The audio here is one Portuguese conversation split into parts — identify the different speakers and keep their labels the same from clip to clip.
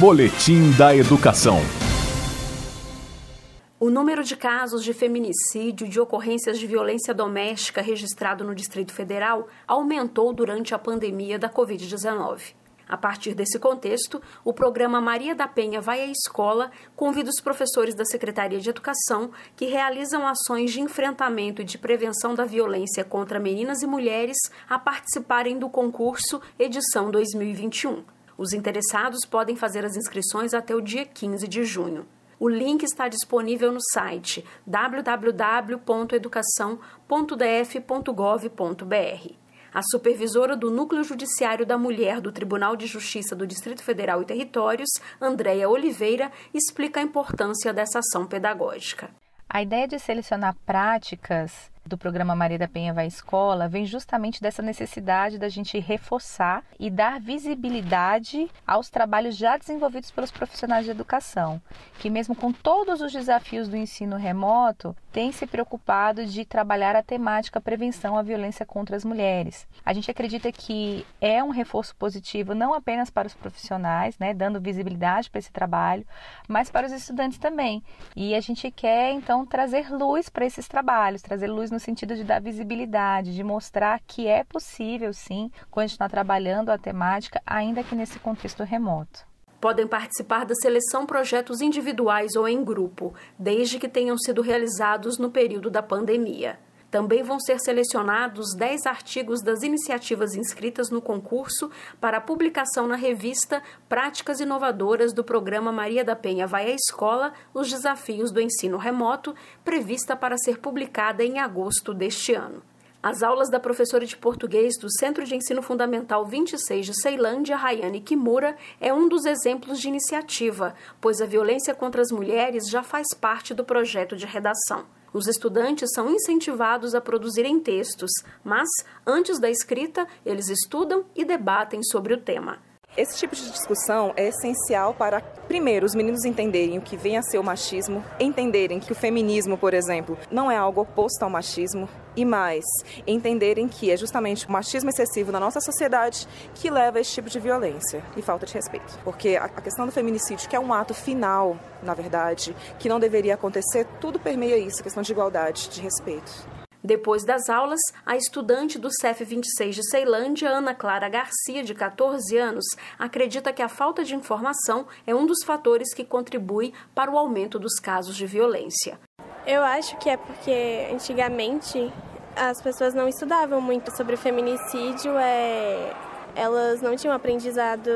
Speaker 1: Boletim da Educação.
Speaker 2: O número de casos de feminicídio e de ocorrências de violência doméstica registrado no Distrito Federal aumentou durante a pandemia da Covid-19. A partir desse contexto, o programa Maria da Penha Vai à Escola convida os professores da Secretaria de Educação que realizam ações de enfrentamento e de prevenção da violência contra meninas e mulheres a participarem do concurso Edição 2021. Os interessados podem fazer as inscrições até o dia 15 de junho. O link está disponível no site www.educação.df.gov.br. A supervisora do Núcleo Judiciário da Mulher do Tribunal de Justiça do Distrito Federal e Territórios, Andréia Oliveira, explica a importância dessa ação pedagógica.
Speaker 3: A ideia de selecionar práticas do programa Maria da Penha Vai à Escola vem justamente dessa necessidade da gente reforçar e dar visibilidade aos trabalhos já desenvolvidos pelos profissionais de educação, que mesmo com todos os desafios do ensino remoto, têm se preocupado de trabalhar a temática prevenção à violência contra as mulheres. A gente acredita que é um reforço positivo não apenas para os profissionais, né, dando visibilidade para esse trabalho, mas para os estudantes também. E a gente quer então trazer luz para esses trabalhos, trazer luz no sentido de dar visibilidade, de mostrar que é possível sim continuar trabalhando a temática, ainda que nesse contexto remoto.
Speaker 2: Podem participar da seleção projetos individuais ou em grupo, desde que tenham sido realizados no período da pandemia. Também vão ser selecionados 10 artigos das iniciativas inscritas no concurso para publicação na revista Práticas Inovadoras do programa Maria da Penha Vai à Escola: Os Desafios do Ensino Remoto, prevista para ser publicada em agosto deste ano. As aulas da professora de português do Centro de Ensino Fundamental 26 de Ceilândia, Rayane Kimura, é um dos exemplos de iniciativa, pois a violência contra as mulheres já faz parte do projeto de redação. Os estudantes são incentivados a produzirem textos, mas, antes da escrita, eles estudam e debatem sobre o tema.
Speaker 4: Esse tipo de discussão é essencial para, primeiro, os meninos entenderem o que vem a ser o machismo, entenderem que o feminismo, por exemplo, não é algo oposto ao machismo, e mais, entenderem que é justamente o machismo excessivo na nossa sociedade que leva a esse tipo de violência e falta de respeito. Porque a questão do feminicídio, que é um ato final, na verdade, que não deveria acontecer, tudo permeia isso, questão de igualdade, de respeito.
Speaker 2: Depois das aulas, a estudante do CEF 26 de Ceilândia, Ana Clara Garcia, de 14 anos, acredita que a falta de informação é um dos fatores que contribui para o aumento dos casos de violência.
Speaker 5: Eu acho que é porque antigamente as pessoas não estudavam muito sobre feminicídio, é... elas não tinham aprendizado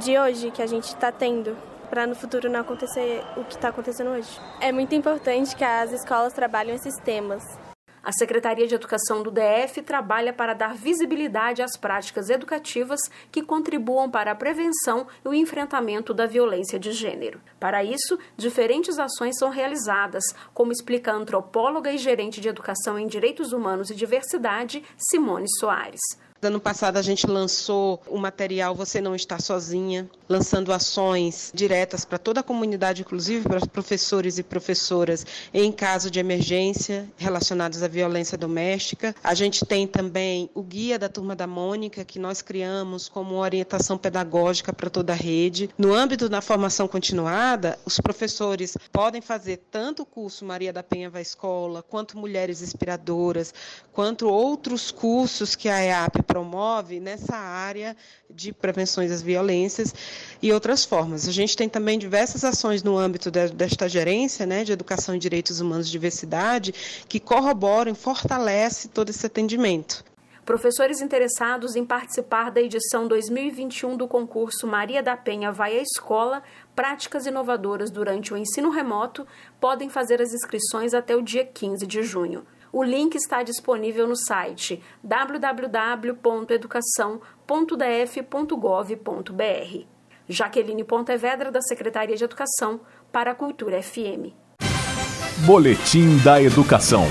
Speaker 5: de hoje que a gente está tendo para no futuro não acontecer o que está acontecendo hoje. É muito importante que as escolas trabalhem esses temas.
Speaker 2: A Secretaria de Educação do DF trabalha para dar visibilidade às práticas educativas que contribuam para a prevenção e o enfrentamento da violência de gênero. Para isso, diferentes ações são realizadas, como explica a antropóloga e gerente de Educação em Direitos Humanos e Diversidade, Simone Soares.
Speaker 6: Ano passado a gente lançou o material Você Não Está Sozinha, lançando ações diretas para toda a comunidade, inclusive para professores e professoras em caso de emergência relacionados à violência doméstica. A gente tem também o guia da Turma da Mônica, que nós criamos como orientação pedagógica para toda a rede. No âmbito da formação continuada, os professores podem fazer tanto o curso Maria da Penha vai escola, quanto Mulheres Inspiradoras, quanto outros cursos que a EAP promove nessa área de prevenções às violências e outras formas. A gente tem também diversas ações no âmbito desta gerência, né, de educação em direitos humanos e diversidade, que corroboram e fortalecem todo esse atendimento.
Speaker 2: Professores interessados em participar da edição 2021 do concurso Maria da Penha Vai à Escola Práticas Inovadoras durante o Ensino Remoto podem fazer as inscrições até o dia 15 de junho. O link está disponível no site www.educação.df.gov.br. Jaqueline Pontevedra, da Secretaria de Educação, para a Cultura FM.
Speaker 1: Boletim da Educação.